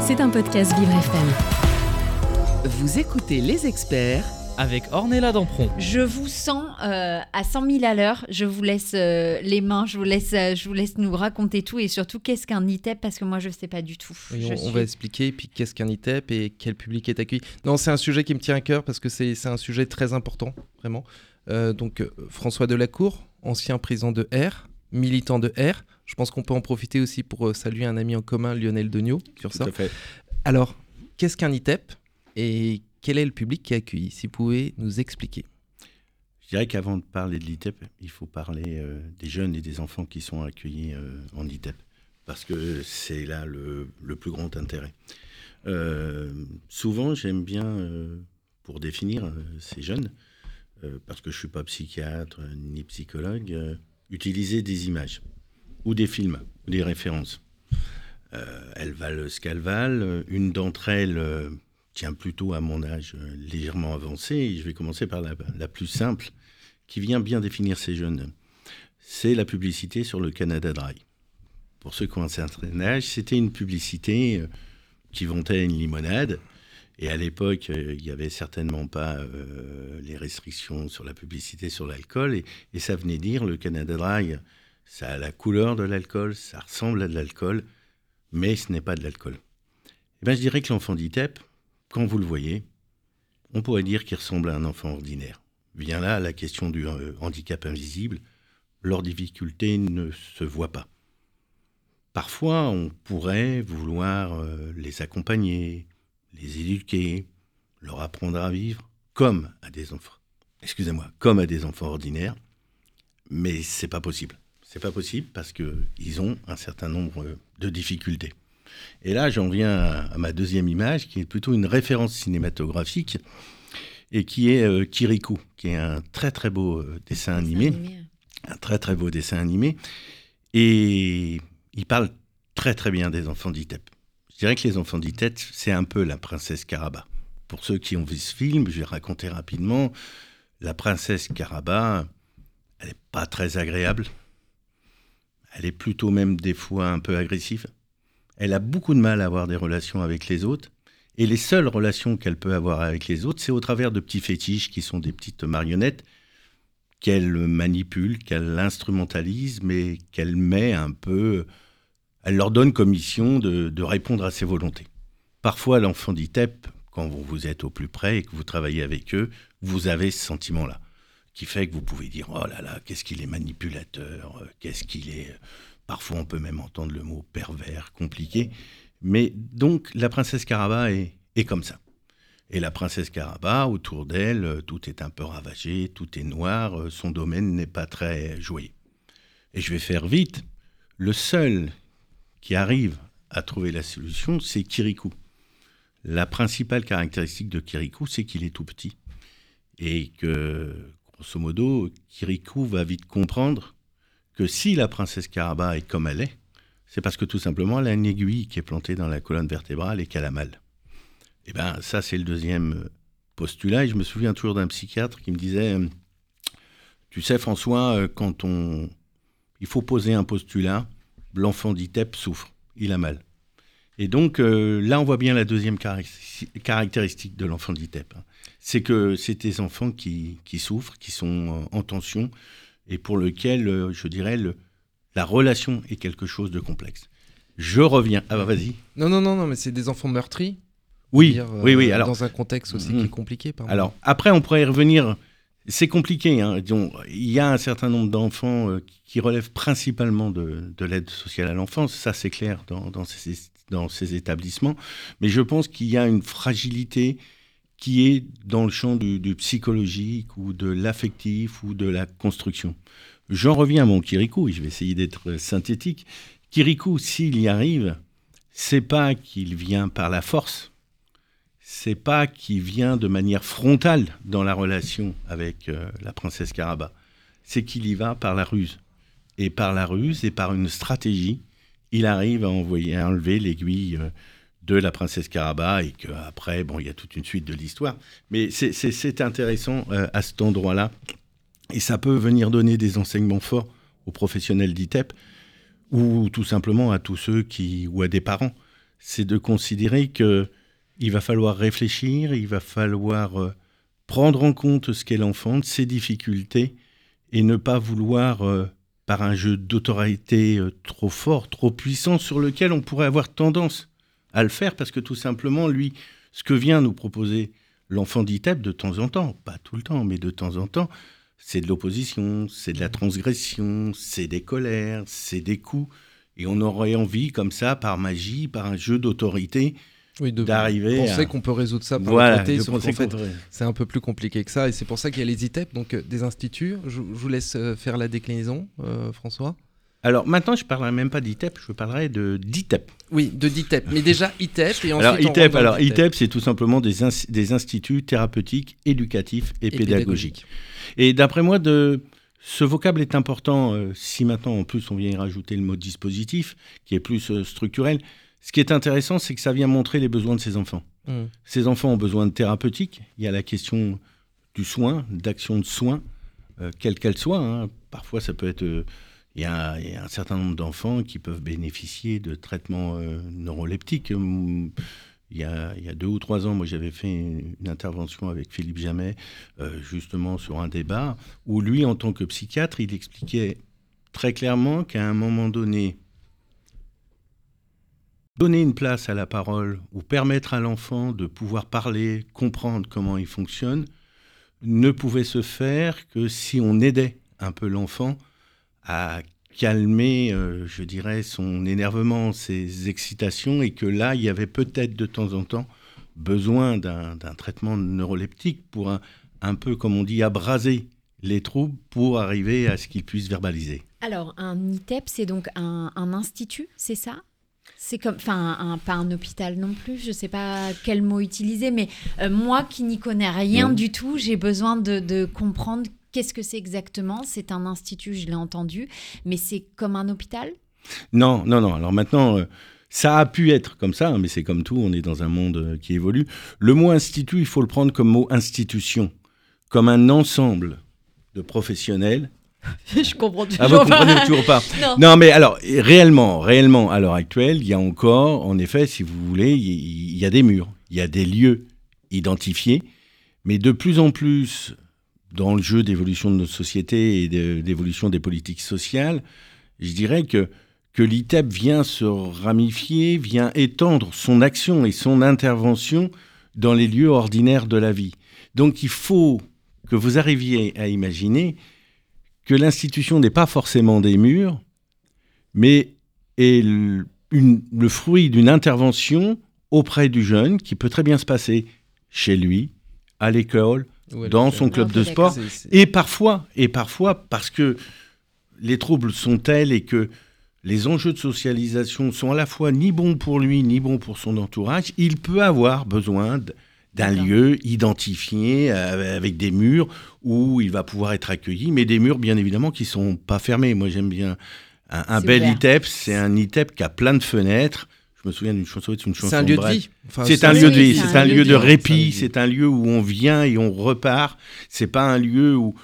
C'est un podcast Vivre FM. Vous écoutez les experts avec Ornella Dampron. Je vous sens euh, à 100 000 à l'heure. Je vous laisse euh, les mains, je vous laisse, euh, je vous laisse nous raconter tout et surtout qu'est-ce qu'un ITEP parce que moi je ne sais pas du tout. Oui, on, va expliquer, puis qu'est-ce qu'un ITEP et quel public est accueilli. Non, c'est un sujet qui me tient à cœur parce que c'est un sujet très important, vraiment. Euh, donc, François Delacour, ancien président de R, militant de R. Je pense qu'on peut en profiter aussi pour euh, saluer un ami en commun, Lionel Degnaud, sur ça. fait. Alors, qu'est-ce qu'un ITEP et quel est le public qui est accueilli? Si vous pouvez nous expliquer. Je dirais qu'avant de parler de l'ITEP, il faut parler euh, des jeunes et des enfants qui sont accueillis euh, en ITEP. Parce que c'est là le, le plus grand intérêt. Euh, souvent, j'aime bien, pour définir ces jeunes, parce que je ne suis pas psychiatre ni psychologue, utiliser des images ou des films ou des références. Euh, elles valent ce qu'elles valent. Une d'entre elles euh, tient plutôt à mon âge euh, légèrement avancé. Je vais commencer par la, la plus simple, qui vient bien définir ces jeunes. C'est la publicité sur le Canada Dry. Pour ceux qui ont un certain âge, c'était une publicité qui vantait une limonade. Et à l'époque, il n'y avait certainement pas les restrictions sur la publicité sur l'alcool. Et, et ça venait dire, le Canada Dry, ça a la couleur de l'alcool, ça ressemble à de l'alcool, mais ce n'est pas de l'alcool. Eh ben, je dirais que l'enfant d'ITEP, quand vous le voyez, on pourrait dire qu'il ressemble à un enfant ordinaire. Vient là la question du euh, handicap invisible. Leurs difficultés ne se voient pas. Parfois, on pourrait vouloir euh, les accompagner, les éduquer, leur apprendre à vivre comme à des enfants. Excusez-moi, comme à des enfants ordinaires, mais c'est pas possible. C'est pas possible parce que ils ont un certain nombre euh, de difficultés. Et là, j'en viens à, à ma deuxième image, qui est plutôt une référence cinématographique, et qui est euh, Kirikou, qui est un très très beau euh, dessin animé, un très très beau dessin animé, et il parle très très bien des enfants d'ITEP. Je dirais que les enfants d'ITEP, c'est un peu la princesse Caraba. Pour ceux qui ont vu ce film, je vais raconter rapidement, la princesse Caraba, elle n'est pas très agréable, elle est plutôt même des fois un peu agressive. Elle a beaucoup de mal à avoir des relations avec les autres. Et les seules relations qu'elle peut avoir avec les autres, c'est au travers de petits fétiches qui sont des petites marionnettes qu'elle manipule, qu'elle instrumentalise, mais qu'elle met un peu. Elle leur donne comme mission de, répondre à ses volontés. Parfois, l'enfant d'ITEP, quand vous êtes au plus près et que vous travaillez avec eux, vous avez ce sentiment-là, qui fait que vous pouvez dire Oh là là, qu'est-ce qu'il est manipulateur, euh, qu'est-ce qu'il est. Parfois, on peut même entendre le mot pervers, compliqué. Mais donc, la princesse Caraba est, est comme ça. Et la princesse Caraba, autour d'elle, euh, tout est un peu ravagé, tout est noir, euh, son domaine n'est pas très joyeux. Et je vais faire vite. Le seul qui arrive à trouver la solution, c'est Kirikou. La principale caractéristique de Kirikou, c'est qu'il est tout petit. Et que, grosso modo, Kirikou va vite comprendre que si la princesse Caraba est comme elle est, c'est parce que tout simplement elle a une aiguille qui est plantée dans la colonne vertébrale et qu'elle a mal. Et bien ça c'est le deuxième euh, postulat et je me souviens toujours d'un psychiatre qui me disait euh, tu sais François euh, quand on il faut poser un postulat l'enfant d'ITEP souffre il a mal et donc là on voit bien la deuxième caractéristique- caractéristique de l'enfant d'ITEP hein. C'est que c'est des enfants qui, qui souffrent qui sont euh, en tension et pour lequel euh, je dirais le, la relation est quelque chose de complexe. Je reviens. Ah bah vas-y. Non, non, non, non, mais c'est des enfants meurtris. Oui, dire, euh, oui, oui. Alors, dans un contexte aussi qui est compliqué. Pardon. alors après, on pourrait y revenir. C'est compliqué. Hein. Il y a un certain nombre d'enfants euh, qui relèvent principalement de, de l'aide sociale à l'enfance. Ça, c'est clair dans, dans, ces, dans ces établissements. Mais je pense qu'il y a une fragilité qui est dans le champ du, psychologique ou de l'affectif ou de la construction. J'en reviens à mon Kirikou, et je vais essayer d'être synthétique. Kirikou, s'il y arrive, c'est pas qu'il vient par la force, c'est pas qu'il vient de manière frontale dans la relation avec euh, la princesse Caraba, c'est qu'il y va par la ruse. Et par la ruse et par une stratégie, il arrive à envoyer, enlever l'aiguille euh, de la princesse Caraba et qu'après, bon, il y a toute une suite de l'histoire. Mais c'est- intéressant euh, à cet endroit-là. Et ça peut venir donner des enseignements forts aux professionnels d'ITEP ou tout simplement à tous ceux qui, ou à des parents. c'est de considérer que il va falloir réfléchir, il va falloir euh, prendre en compte ce qu'est l'enfant, ses difficultés, et ne pas vouloir, euh, par un jeu d'autorité trop fort, trop puissant, sur lequel on pourrait avoir tendance à le faire, parce que tout simplement, lui, ce que vient nous proposer l'enfant d'ITEP de temps en temps, pas tout le temps, mais de temps en temps, c'est de l'opposition, c'est de la transgression, c'est des colères, c'est des coups. Et on aurait envie, comme ça, par magie, par un jeu d'autorité, Oui, d'arriver penser à- qu'on peut résoudre ça par Voilà, sauf qu'en fait, c'est un peu plus compliqué que ça. Et c'est pour ça qu'il y a les ITEP, donc euh, des instituts. Je, je vous laisse euh, faire la déclinaison, euh, François. Alors maintenant, je ne parlerai même pas d'ITEP, je parlerai de d'ITEP. Oui, de DITEP. Mais déjà ITEP et ensuite Alors on rentre ITEP, alors ITEP, c'est tout simplement des, ins- des instituts thérapeutiques, éducatifs et, Et pédagogiques. Et d'après moi, de, ce vocable est important. euh, si maintenant, en plus, on vient y rajouter le mot dispositif, qui est plus euh, structurel, ce qui est intéressant, c'est que ça vient montrer les besoins de ces enfants. Mmh. Ces enfants ont besoin de thérapeutique. Il y a la question du soin, d'action de soins, euh, quelle qu'elle soit. hein. Parfois, ça peut être. Il y, a, un certain nombre d'enfants qui peuvent bénéficier de traitements euh, neuroleptiques. Hum, Il y, a, deux ou trois ans, moi, j'avais fait une, une intervention avec Philippe Jamet, euh, justement sur un débat, où lui, en tant que psychiatre, il expliquait très clairement qu'à un moment donné, donner une place à la parole ou permettre à l'enfant de pouvoir parler, comprendre comment il fonctionne, ne pouvait se faire que si on aidait un peu l'enfant à calmer, euh, je dirais, son énervement, ses excitations, et que là, il y avait peut-être de temps en temps besoin d'un traitement neuroleptique pour un, un peu, comme on dit, abraser les troubles pour arriver à ce qu'il puisse verbaliser. Alors, un ITEP, c'est donc un, un institut, c'est ça? C'est comme, enfin, un, pas un hôpital non plus, je sais pas quel mot utiliser, mais euh, moi qui n'y connais rien Non. du tout, j'ai besoin de, de comprendre qu'est-ce que c'est exactement? C'est un institut, je l'ai entendu, mais c'est comme un hôpital? Non, non, non. Alors maintenant, euh, ça a pu être comme ça, hein, mais c'est comme tout, on est dans un monde euh, qui évolue. Le mot institut, il faut le prendre comme mot institution, comme un ensemble de professionnels. Je comprends Ah, vous comprenez toujours pas Non. Non, mais alors, réellement, réellement, à l'heure actuelle, il y a encore, en effet, si vous voulez, il y, il y a des murs, il y a des lieux identifiés, mais de plus en plus, dans le jeu d'évolution de notre société et d'évolution des politiques sociales, je dirais que, que l'ITEP vient se ramifier, vient étendre son action et son intervention dans les lieux ordinaires de la vie. Donc il faut que vous arriviez à imaginer que l'institution n'est pas forcément des murs, mais est le, le fruit d'une intervention auprès du jeune qui peut très bien se passer chez lui, à l'école, dans son club Ok, de sport, et parfois, et parfois parce que les troubles sont tels et que les enjeux de socialisation sont à la fois ni bons pour lui ni bons pour son entourage, il peut avoir besoin d'un lieu identifié euh, avec des murs où il va pouvoir être accueilli, mais des murs bien évidemment qui sont pas fermés. Moi j'aime bien un, un bel. ITEP, c'est un ITEP qui a plein de fenêtres. Je me souviens d'une chanson, c'est une chanson C'est un lieu de vie. Enfin, C'est un lieu de vie, c'est un lieu de répit, C'est un lieu où on vient et on repart. C'est pas un lieu où,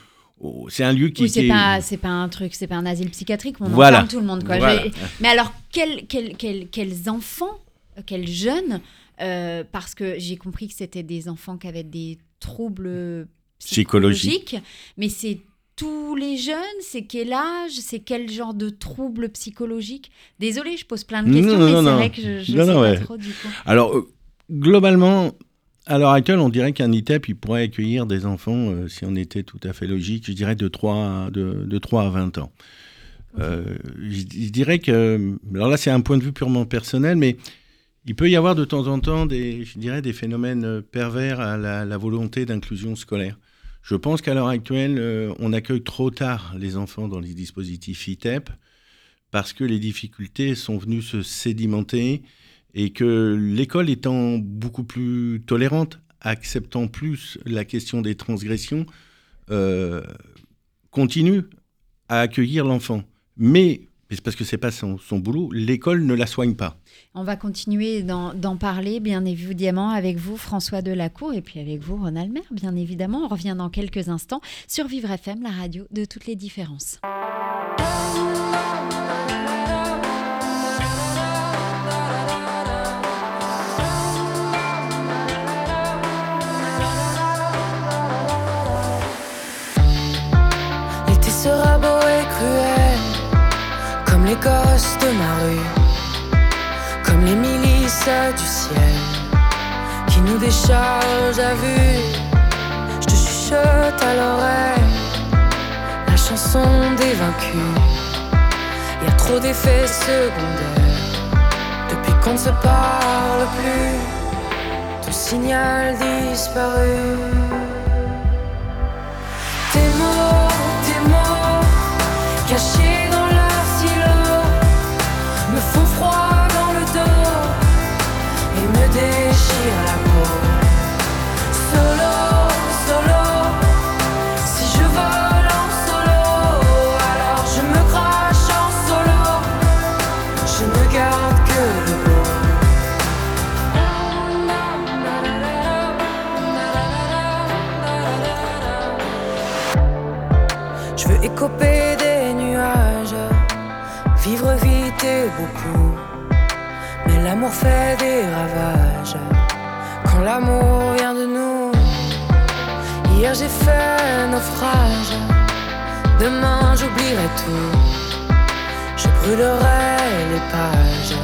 c'est un lieu qui, Oui, c'est est- pas, c'est pas un truc, c'est pas un asile psychiatrique, on Voilà. tout le monde. Quoi. Voilà. Mais alors, quels, quels, quels, quels enfants, quels jeunes, euh, parce que j'ai compris que c'était des enfants qui avaient des troubles Psychologiques. psychologiques, mais c'est tous les jeunes, c'est quel âge, c'est quel genre de troubles psychologiques? Désolée, je pose plein de questions, non, mais non, c'est non. vrai que je, je Non, sais pas ouais. trop du coup. Alors, euh, globalement, à l'heure actuelle, on dirait qu'un ITEP, il pourrait accueillir des enfants, euh, si on était tout à fait logique, je dirais de 3 à, de, de 3 à 20 ans. Euh, je, je dirais que, alors là, c'est un point de vue purement personnel, mais il peut y avoir de temps en temps des, je dirais, des phénomènes pervers à la, la volonté d'inclusion scolaire. Je pense qu'à l'heure actuelle, euh, on accueille trop tard les enfants dans les dispositifs ITEP parce que les difficultés sont venues se sédimenter et que l'école étant beaucoup plus tolérante, acceptant plus la question des transgressions, euh, continue à accueillir l'enfant. Mais, mais c'est parce que c'est pas son, son boulot, l'école ne la soigne pas. On va continuer d'en parler, bien évidemment, avec vous, François Delacour, et puis avec vous, Ronald Maire, bien évidemment. On revient dans quelques instants sur Vivre FM, la radio de toutes les différences. Gosses de ma rue, comme les milices du ciel, qui nous déchargent à vue. Je te chuchote à l'oreille la chanson des vaincus. Y a trop d'effets secondaires depuis qu'on ne se parle plus. Tout signal disparu. Tes mots, tes mots, cachés fait naufrage, demain j'oublierai tout. Je brûlerai les pages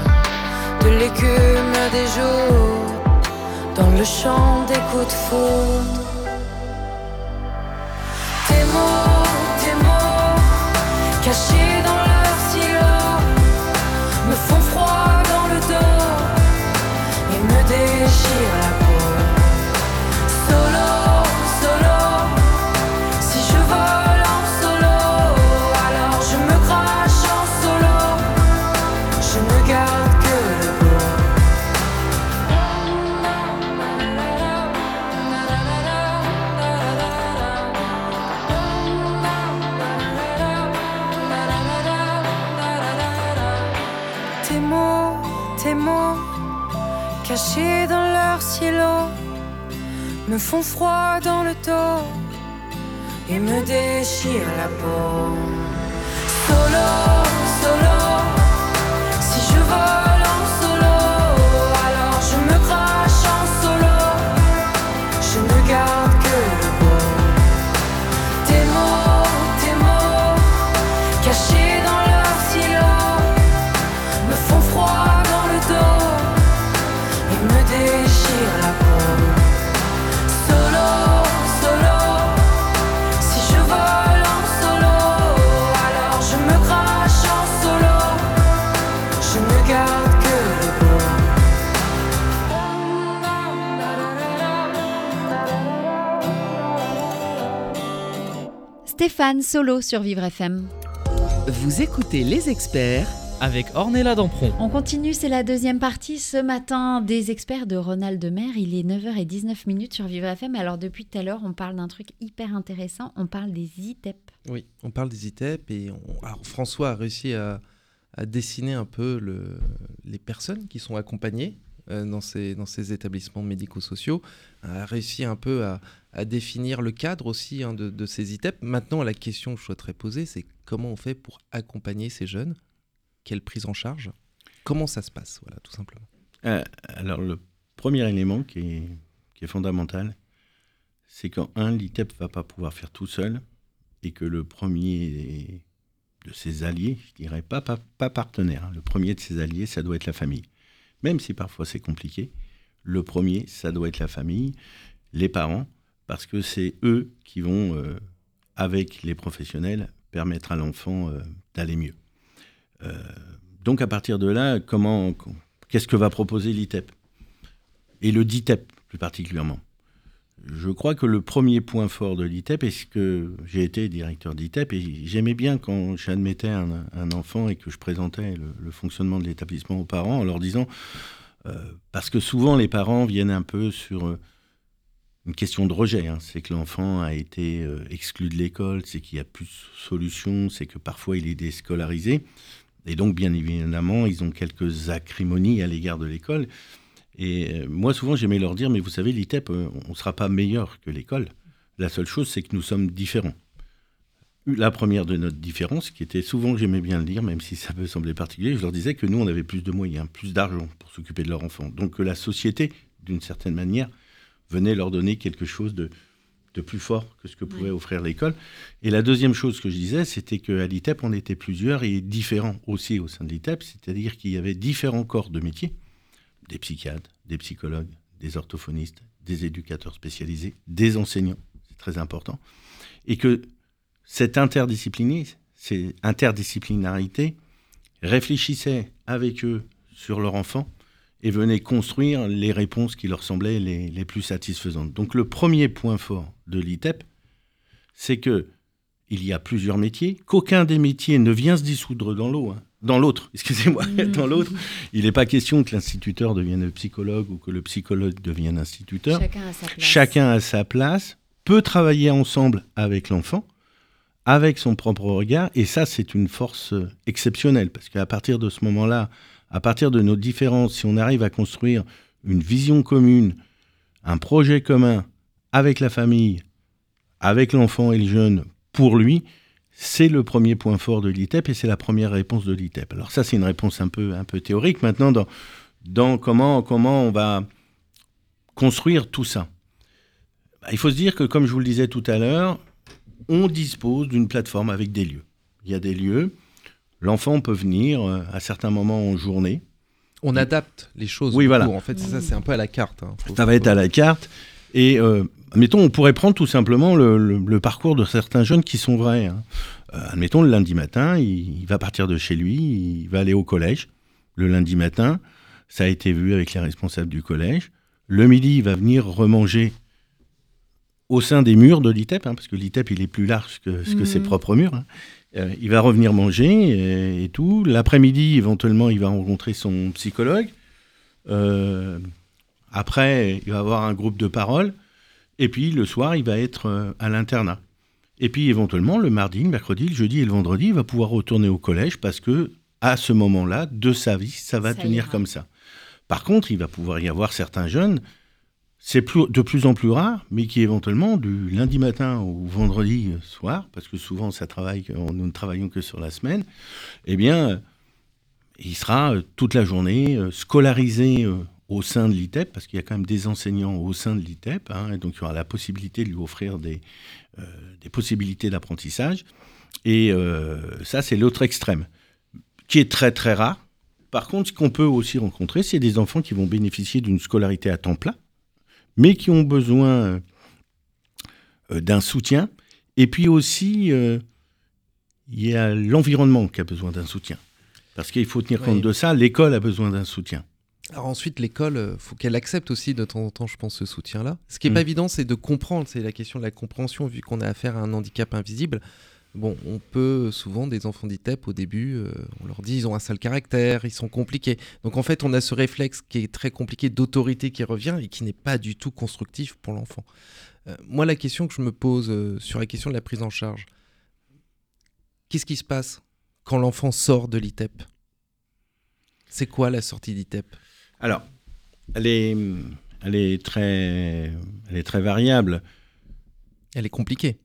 de l'écume des jours dans le champ des coups de foudre. Tes mots, tes mots, cachés dans leur silo, me font froid dans le dos et me déchirent la peau. Me font froid dans le dos et me déchirent la peau. Solo, solo, Stéphane Solo sur Vivre FM. Vous écoutez les experts avec Ornella Dampron. On continue, c'est la deuxième partie ce matin des experts de Ronald Mer. Il est 9h19 minutes sur Vivre FM. Alors depuis tout à l'heure, on parle d'un truc hyper intéressant. On parle des ITEP. Oui, on parle des ITEP et on- alors, François a réussi à, à dessiner un peu le- les personnes qui sont accompagnées dans, ces, dans ces établissements médico-sociaux, a réussi un peu à, définir le cadre aussi hein, de, ces ITEP. Maintenant, la question que je souhaiterais poser, c'est comment on fait pour accompagner ces jeunes? Quelle prise en charge? Comment ça se passe? Voilà, tout simplement. Euh, alors, le premier élément qui est, fondamental, c'est un, l'ITEP ne va pas pouvoir faire tout seul et que le premier de ses alliés, je dirais pas partenaire, hein, le premier de ses alliés, ça doit être la famille. Même si parfois c'est compliqué, le premier, ça doit être la famille, les parents, parce que c'est eux qui vont, euh, avec les professionnels, permettre à l'enfant euh, d'aller mieux. Euh, donc à partir de là, comment, qu'est-ce que va proposer l'ITEP Et le DITEP plus particulièrement. Je crois que le premier point fort de l'ITEP, est que j'ai été directeur d'ITEP et j'aimais bien quand j'admettais un, enfant et que je présentais le, le fonctionnement de l'établissement aux parents en leur disant, euh, parce que souvent les parents viennent un peu sur euh, une question de rejet, hein, c'est que l'enfant a été euh, exclu de l'école, c'est qu'il n'y a plus de solution, c'est que parfois il est déscolarisé. Et donc, bien évidemment, ils ont quelques acrimonies à l'égard de l'école. Et euh, moi, souvent, j'aimais leur dire, mais vous savez, l'ITEP, euh, on ne sera pas meilleur que l'école. La seule chose, c'est que nous sommes différents. La première de notre différence, qui était souvent, j'aimais bien le dire, même si ça peut sembler particulier, je leur disais que nous, on avait plus de moyens, plus d'argent pour s'occuper de leur enfant. Donc que la société, d'une certaine manière, venait leur donner quelque chose de, de plus fort que ce que pouvait offrir l'école. Et la deuxième chose que je disais, c'était qu'à l'ITEP, on était plusieurs et différents aussi au sein de l'ITEP, c'est-à-dire qu'il y avait différents corps de métiers, des psychiatres, des psychologues, des orthophonistes, des éducateurs spécialisés, des enseignants, c'est très important, et que cette interdisciplinarité, réfléchissait avec eux sur leur enfant et venaient construire les réponses qui leur semblaient les, plus satisfaisantes. Donc le premier point fort de l'ITEP, c'est que il y a plusieurs métiers, qu'aucun des métiers ne vient se dissoudre dans l'eau. Hein. Dans l'autre, excusez-moi, dans l'autre, il n'est pas question que l'instituteur devienne psychologue ou que le psychologue devienne instituteur. Chacun a sa place. Chacun a sa place, peut travailler ensemble avec l'enfant, avec son propre regard, et ça, c'est une force exceptionnelle, parce qu'à partir de ce moment-là, à partir de nos différences, si on arrive à construire une vision commune, un projet commun avec la famille, avec l'enfant et le jeune, pour lui, c'est le premier point fort de l'ITEP et c'est la première réponse de l'ITEP. Alors ça, c'est une réponse un peu, un peu théorique. Maintenant, dans, dans comment, comment on va construire tout ça? Bah, il faut se dire que, comme je vous le disais tout à l'heure, on dispose d'une plateforme avec des lieux. Il y a des lieux L'enfant peut venir euh, à certains moments en journée. On adapte les choses. Oui, voilà. En fait, c'est ça, c'est un peu à la carte. Hein. ça va être à la carte. Et euh, mettons, on pourrait prendre tout simplement le, parcours de certains jeunes qui sont vrais. Hein. Euh, admettons, le lundi matin, il, va partir de chez lui, il va aller au collège. Le lundi matin, ça a été vu avec les responsables du collège. Le midi, il va venir remanger au sein des murs de l'ITEP, hein, parce que l'ITEP, il est plus large que, que ses mmh. propres murs. Euh, il va revenir manger et, tout. L'après-midi, éventuellement, il va rencontrer son psychologue. Euh, après, il va avoir un groupe de parole. Et puis, le soir, il va être euh, à l'internat. Et puis, éventuellement, le mardi, le mercredi, le jeudi et le vendredi, il va pouvoir retourner au collège parce que, à ce moment-là, de sa vie, ça va tenir comme ça. Par contre, il va pouvoir y avoir certains jeunes c'est de plus en plus rare, mais qui éventuellement, du lundi matin au vendredi soir, parce que souvent ça travaille, nous ne travaillons que sur la semaine, eh bien, il sera euh, toute la journée euh, scolarisé euh, au sein de l'ITEP, parce qu'il y a quand même des enseignants au sein de l'ITEP, hein, et donc il y aura la possibilité de lui offrir des, des possibilités d'apprentissage. Et ça, c'est l'autre extrême, qui est très très rare. Par contre, ce qu'on peut aussi rencontrer, c'est des enfants qui vont bénéficier d'une scolarité à temps plein, mais qui ont besoin euh, d'un soutien. Et puis aussi, euh, il y a l'environnement qui a besoin d'un soutien. Parce qu'il faut tenir compte de ça, l'école a besoin d'un soutien. Alors ensuite, l'école, euh, faut qu'elle accepte aussi de temps en temps, je pense, ce soutien-là. Ce qui n'est pas mm. évident, c'est de comprendre, c'est la question de la compréhension, vu qu'on a affaire à un handicap invisible. Bon, on peut souvent des enfants d'ITEP au début, euh, on leur dit ils ont un sale caractère, ils sont compliqués. Donc en fait, on a ce réflexe qui est très compliqué d'autorité qui revient et qui n'est pas du tout constructif pour l'enfant. Euh, moi, la question que je me pose euh, sur la question de la prise en charge, qu'est-ce qui se passe quand l'enfant sort de l'ITEP? C'est quoi la sortie d'ITEP? Alors, elle est, elle est très, elle est très variable. Elle est compliquée.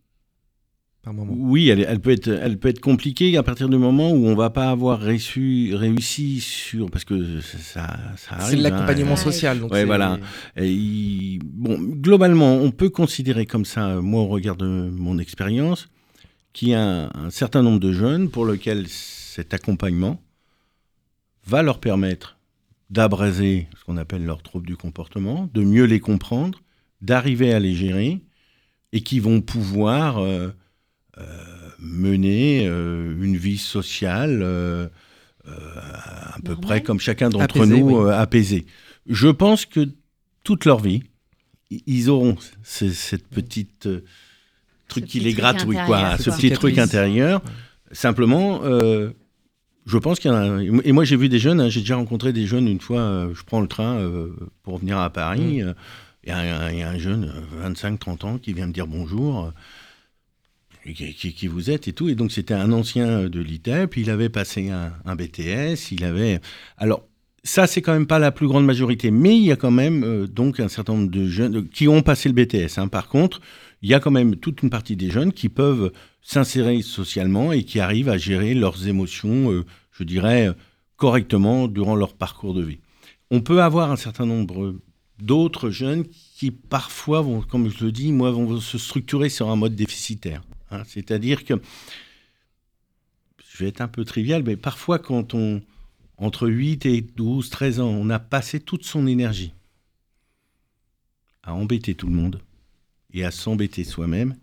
Oui, elle, peut être, elle peut être compliquée à partir du moment où on va pas avoir réussi, réussi sur parce que ça, ça arrive. C'est l'accompagnement hein. social. Donc voilà. bon, globalement, on peut considérer comme ça, moi au regard de mon expérience, qu'il y a un, certain nombre de jeunes pour lesquels cet accompagnement va leur permettre d'abraser ce qu'on appelle leurs troubles du comportement, de mieux les comprendre, d'arriver à les gérer et qui vont pouvoir euh, euh, mener euh, une vie sociale euh, à peu près comme chacun d'entre nous, apaisée. Je pense que toute leur vie, ils auront cette petite truc qui les gratouille, quoi, ce petit truc intérieur. Simplement, je pense qu'il y en a. Et moi, j'ai vu des jeunes, hein, j'ai déjà rencontré des jeunes une fois, je prends le train pour venir à Paris. Mm. Il y, a un jeune, 25-30 ans, qui vient me dire bonjour qui, vous êtes et tout. Et donc, c'était un ancien de l'ITEP. Il avait passé un, BTS. Il avait. Alors, ça, c'est quand même pas la plus grande majorité. Mais il y a quand même euh, donc un certain nombre de jeunes qui ont passé le BTS. Hein. Par contre, il y a quand même toute une partie des jeunes qui peuvent s'insérer socialement et qui arrivent à gérer leurs émotions, euh, je dirais, correctement durant leur parcours de vie. On peut avoir un certain nombre d'autres jeunes qui parfois vont, comme je le dis, moi, vont se structurer sur un mode déficitaire. hein. C'est-à-dire que, je vais être un peu trivial, mais parfois quand on, entre 8 et 12, 13 ans, on a passé toute son énergie à embêter tout le monde et à s'embêter soi-même,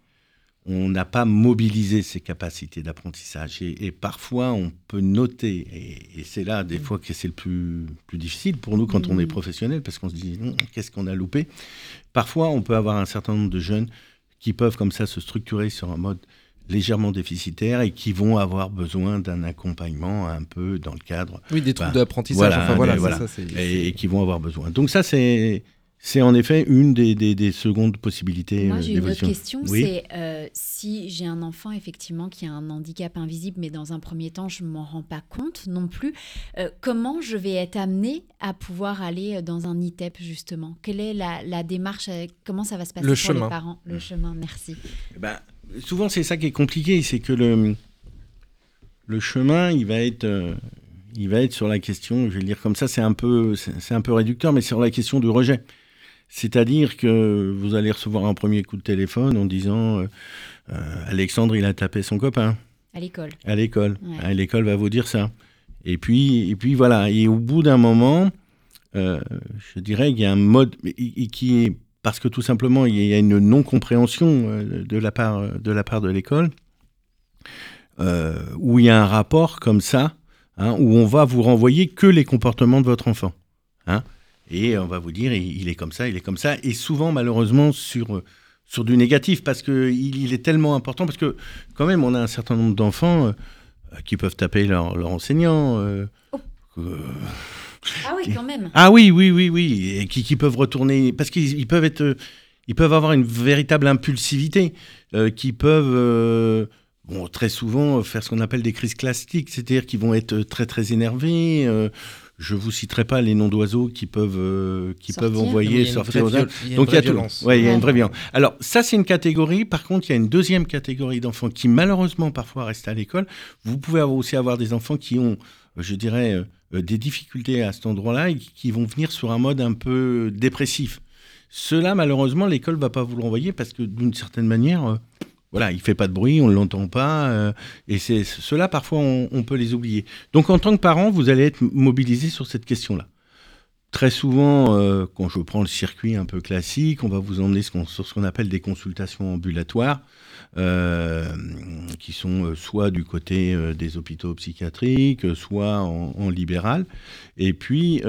on n'a pas mobilisé ses capacités d'apprentissage. Et, et parfois, on peut noter, et, et c'est là des fois que c'est le plus, plus difficile pour nous quand on est professionnel, parce qu'on se dit, qu'est-ce qu'on a loupé? Parfois, on peut avoir un certain nombre de jeunes qui peuvent comme ça se structurer sur un mode légèrement déficitaire et qui vont avoir besoin d'un accompagnement un peu dans le cadre Oui, des troubles Bah, d'apprentissage. voilà, enfin, voilà, mais c'est voilà. ça, c'est- et, et qui vont avoir besoin. Donc ça, c'est c'est en effet une des, des, des secondes possibilités Moi, euh, j'ai une autre question. Oui. C'est euh, si j'ai un enfant, effectivement, qui a un handicap invisible, mais dans un premier temps, je ne m'en rends pas compte non plus, euh, comment je vais être amenée à pouvoir aller dans un ITEP, justement? Quelle est la, la démarche Comment ça va se passer Le pour chemin. les parents? Le chemin, merci. Ben, souvent, c'est ça qui est compliqué, c'est que le, le chemin, il va être, euh, il va être sur la question, je vais le dire comme ça, c'est un peu, c'est c'est un peu réducteur, mais sur la question du rejet. C'est-à-dire que vous allez recevoir un premier coup de téléphone en disant euh, euh, Alexandre, il a tapé son copain À l'école. à l'école. Ouais. Hein, L'école va vous dire ça. Et puis, et puis voilà. Et au bout d'un moment, euh, je dirais qu'il y a un mode et- et qui est parce que tout simplement il y a une non-compréhension de la part de la part de l'école, où il y a un rapport comme ça, hein, où on va vous renvoyer que les comportements de votre enfant, hein, et on va vous dire il est comme ça, il est comme ça, et souvent malheureusement sur sur du négatif parce que il, il est tellement important parce que quand même on a un certain nombre d'enfants euh, qui peuvent taper leur, leur enseignant. euh, euh, Ah oui, quand même. ah oui, oui, oui, oui, et qui, qui peuvent retourner parce qu'ils ils peuvent être, ils peuvent avoir une véritable impulsivité, qui peuvent, bon, très souvent faire ce qu'on appelle des crises classiques, c'est-à-dire qu'ils vont être très très énervés. Je vous citerai pas les noms d'oiseaux qui peuvent, euh, qui Sortir. peuvent envoyer sortir aux viol- il y a une donc il y a vraie tout. violence. Ouais, il y a une vraie violence. Alors ça c'est une catégorie. Par contre, il y a une deuxième catégorie d'enfants qui malheureusement parfois restent à l'école. Vous pouvez avoir aussi avoir des enfants qui ont, euh, je dirais, euh, des difficultés à cet endroit-là et qui- vont venir sur un mode un peu dépressif. Cela malheureusement l'école va pas vous le renvoyer parce que d'une certaine manière, euh, voilà, il fait pas de bruit, on ne l'entend pas, euh, et c'est cela parfois on, peut les oublier. Donc en tant que parent, vous allez être mobilisé sur cette question-là. Très souvent, euh, quand je prends le circuit un peu classique, on va vous emmener sur ce qu'on appelle des consultations ambulatoires, euh, qui sont soit du côté des hôpitaux psychiatriques, soit en, en libéral. Et puis,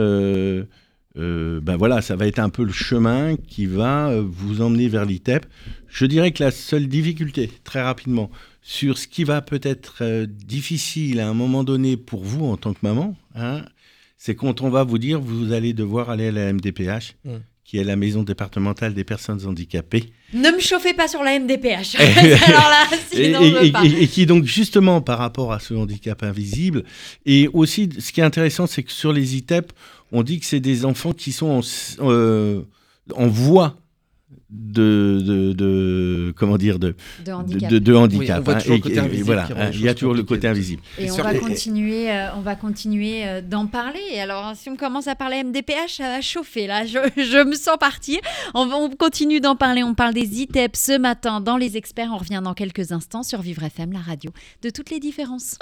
euh, ben voilà, ça va être un peu le chemin qui va euh, vous emmener vers l'ITEP. Je dirais que la seule difficulté, très rapidement, sur ce qui va peut-être euh, difficile à un moment donné pour vous en tant que maman, hein, c'est quand on va vous dire vous allez devoir aller à la MDPH, Mm. qui est la maison départementale des personnes handicapées, Ne me chauffez pas sur la MDPH. Alors là, et, sinon je veux et- pas. et- et qui donc justement par rapport à ce handicap invisible, et aussi ce qui est intéressant, c'est que sur les ITEP, on dit que c'est des enfants qui sont en, euh, en voie de, de, de- comment dire de, De de, handicap. de- de handicap. Oui, on voit hein, et voilà, hein, il y a toujours le côté invisible. Et Et on va, les- continuer, euh, on va continuer euh, d'en parler. Alors, si on commence à parler MDPH, ça va chauffer. Là, je, je me sens partir. On, on continue d'en parler. On parle des ITEP ce matin dans Les Experts. On revient dans quelques instants sur Vivre FM, la radio de toutes les différences.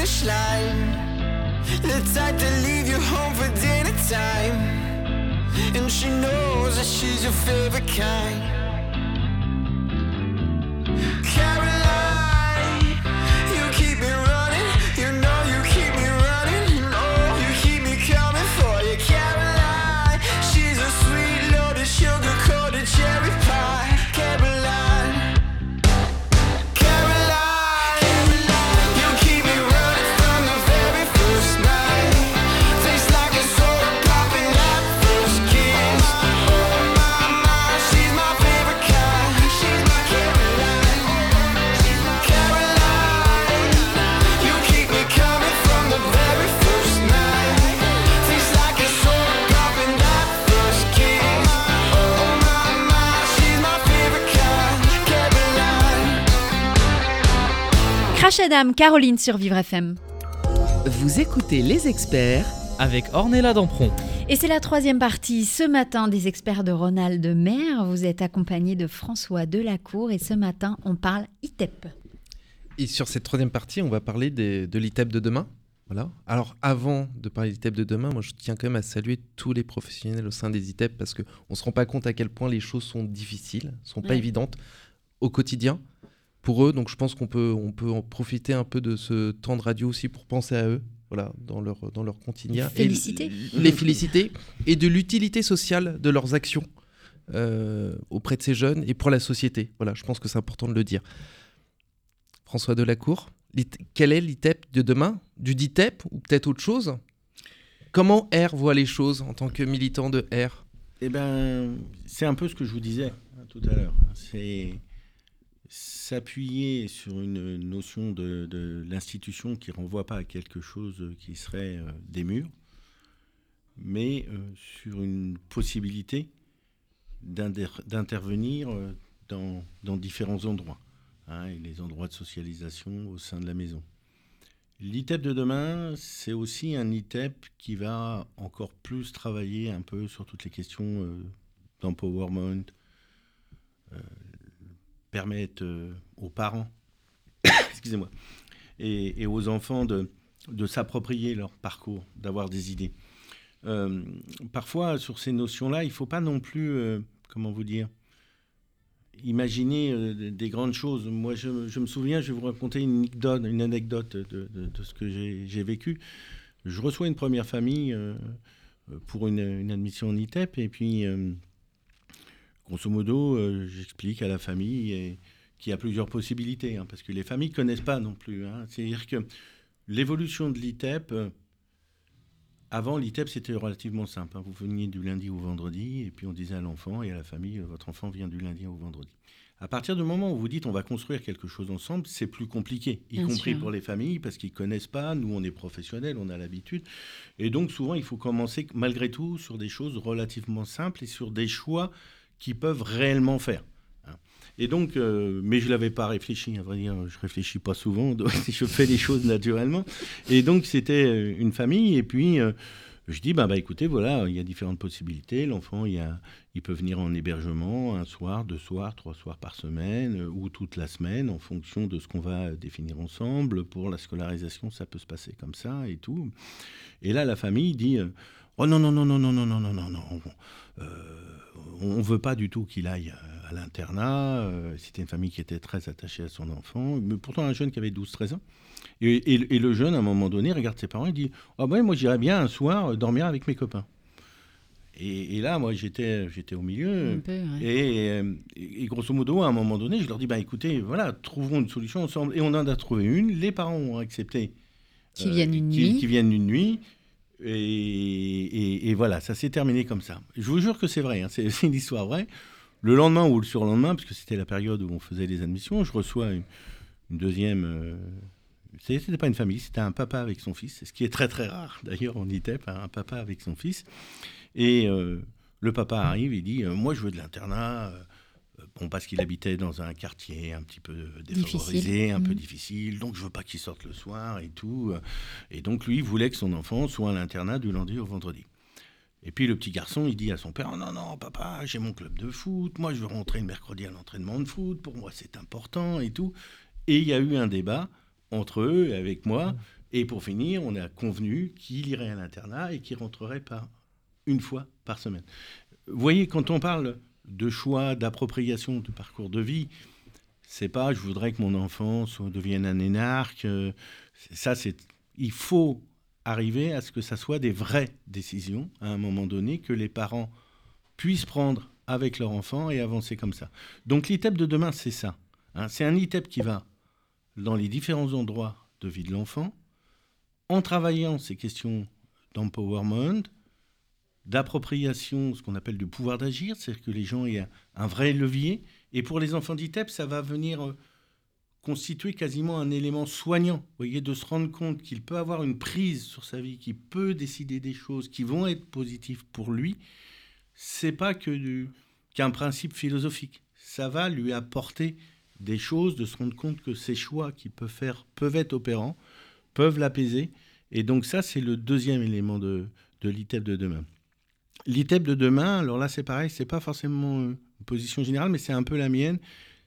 The line? The type to leave you home for dinner time. And she knows that she's your favorite kind. Crash Adam, Caroline sur Vivre FM. Vous écoutez les experts avec Ornella Dampron. Et c'est la troisième partie ce matin des experts de Ronald Maire. Vous êtes accompagné de François Delacour et ce matin on parle ITEP. Et sur cette troisième partie, on va parler des- de l'ITEP de demain. Voilà. Alors, avant de parler de l'ITEP de demain, moi, je tiens quand même à saluer tous les professionnels au sein des ITEP parce qu'on ne se rend pas compte à quel point les choses sont difficiles, sont pas Ouais. évidentes au quotidien pour eux. Donc, je pense qu'on peut, on peut en profiter un peu de ce temps de radio aussi pour penser à eux, voilà, dans leur, dans leur quotidien. Les féliciter. Et les féliciter et de l'utilité sociale de leurs actions euh, auprès de ces jeunes et pour la société. Voilà, je pense que c'est important de le dire. François Delacour, l'IT- quel est l'ITEP de demain? Du DITEP ou peut-être autre chose? Comment R voit les choses en tant que militant de R? Eh ben, c'est un peu ce que je vous disais hein, tout à l'heure. C'est s'appuyer sur une notion de, l'institution qui renvoie pas à quelque chose qui serait euh, des murs, mais euh, sur une possibilité d'inter- d'intervenir euh, dans, différents endroits, hein, les endroits de socialisation au sein de la maison. L'ITEP de demain, c'est aussi un ITEP qui va encore plus travailler un peu sur toutes les questions d'empowerment, permettre euh, aux parents, excusez-moi, et, aux enfants de, s'approprier leur parcours, d'avoir des idées. Euh, parfois, sur ces notions-là, il ne faut pas non plus, euh, comment vous dire, imaginer des grandes choses. Moi, je, me souviens, je vais vous raconter une anecdote, une anecdote de, ce que j'ai vécu. Je reçois une première famille pour une, une admission en ITEP, et puis, grosso modo, euh, j'explique à la famille et- qu'il y a plusieurs possibilités, hein, parce que les familles ne connaissent pas non plus. hein. C'est-à-dire que l'évolution de l'ITEP, euh, avant, l'ITEP, c'était relativement simple. hein. Vous veniez du lundi au vendredi, et puis on disait à l'enfant et à la famille, euh, votre enfant vient du lundi au vendredi. À partir du moment où vous dites on va construire quelque chose ensemble, c'est plus compliqué, y Bien compris sûr. pour les familles, parce qu'ils connaissent pas. Nous, on est professionnels, on a l'habitude. Et donc, souvent, il faut commencer, malgré tout, sur des choses relativement simples et sur des choix qui peuvent réellement faire. hein. Et donc, euh, mais je l'avais pas réfléchi, à vrai dire, je réfléchis pas souvent, je fais les choses naturellement. Et donc, c'était euh, une famille, et puis euh, je dis, bah, bah, écoutez, voilà, il y a différentes possibilités. L'enfant, il, il peut venir en hébergement un soir, deux soirs, trois soirs par semaine, euh, ou toute la semaine, en fonction de ce qu'on va définir ensemble. Pour la scolarisation, ça peut se passer comme ça et tout. Et là, la famille dit, euh, oh non, non, non, non, non, non, non, non, non, non. Euh, on ne veut pas du tout qu'il aille euh, à l'internat. Euh, C'était une famille qui était très attachée à son enfant, mais pourtant un jeune qui avait 12-13 ans. Et, et- et le jeune, à un moment donné, regarde ses parents et dit Ah ben, moi, j'irais bien un soir dormir avec mes copains. Et, et là, moi, j'étais j'étais au milieu. Un peu, ouais. Et, grosso modo, à un moment donné, je leur dis bah, écoutez, voilà, trouvons une solution ensemble. Et on en a trouvé une. Les parents ont accepté Qui viennent une qui, nuit. qui viennent une nuit. Et, voilà, ça s'est terminé comme ça. Je vous jure que c'est vrai, hein, c'est une histoire vraie. Le lendemain ou le surlendemain, parce que c'était la période où on faisait les admissions, je reçois une, deuxième. euh, c'était pas une famille, c'était un papa avec son fils, ce qui est très très rare d'ailleurs en ITEP, un papa avec son fils. Et euh, le papa arrive et dit euh, Moi je veux de l'internat. Euh, Bon, parce qu'il habitait dans un quartier un petit peu défavorisé, Difficile. un peu Mhm. difficile, donc je veux pas qu'il sorte le soir et tout. euh, Et donc lui, il voulait que son enfant soit à l'internat du lundi au vendredi. Et puis le petit garçon, il dit à son père, non, non, papa, j'ai mon club de foot, moi je veux rentrer le mercredi à l'entraînement de foot, pour moi c'est important et tout. Et il y a eu un débat entre eux et avec moi, et pour finir, on a convenu qu'il irait à l'internat et qu'il rentrerait pas une fois par semaine. Vous voyez, quand on parle de choix, d'appropriation du parcours de vie, c'est pas je voudrais que mon enfant soit, devienne un énarque. euh, ça, c'est. Il faut arriver à ce que ça soit des vraies décisions à un moment donné, que les parents puissent prendre avec leur enfant et avancer comme ça. Donc l'ITEP de demain, c'est ça. hein. c'est un ITEP qui va dans les différents endroits de vie de l'enfant, en travaillant ces questions d'empowerment, d'appropriation, ce qu'on appelle du pouvoir d'agir, c'est-à-dire que les gens aient un, un vrai levier. Et pour les enfants d'ITEP, ça va venir euh, constituer quasiment un élément soignant. Voyez, de se rendre compte qu'il peut avoir une prise sur sa vie, qu'il peut décider des choses qui vont être positives pour lui. C'est pas que qu'un principe philosophique. Ça va lui apporter des choses, de se rendre compte que ces choix qu'il peut faire peuvent être opérants, peuvent l'apaiser. Et donc ça, c'est le deuxième élément de, de l'ITEP de demain. L'ITEP de demain, alors là c'est pareil, c'est pas forcément une position générale, mais c'est un peu la mienne.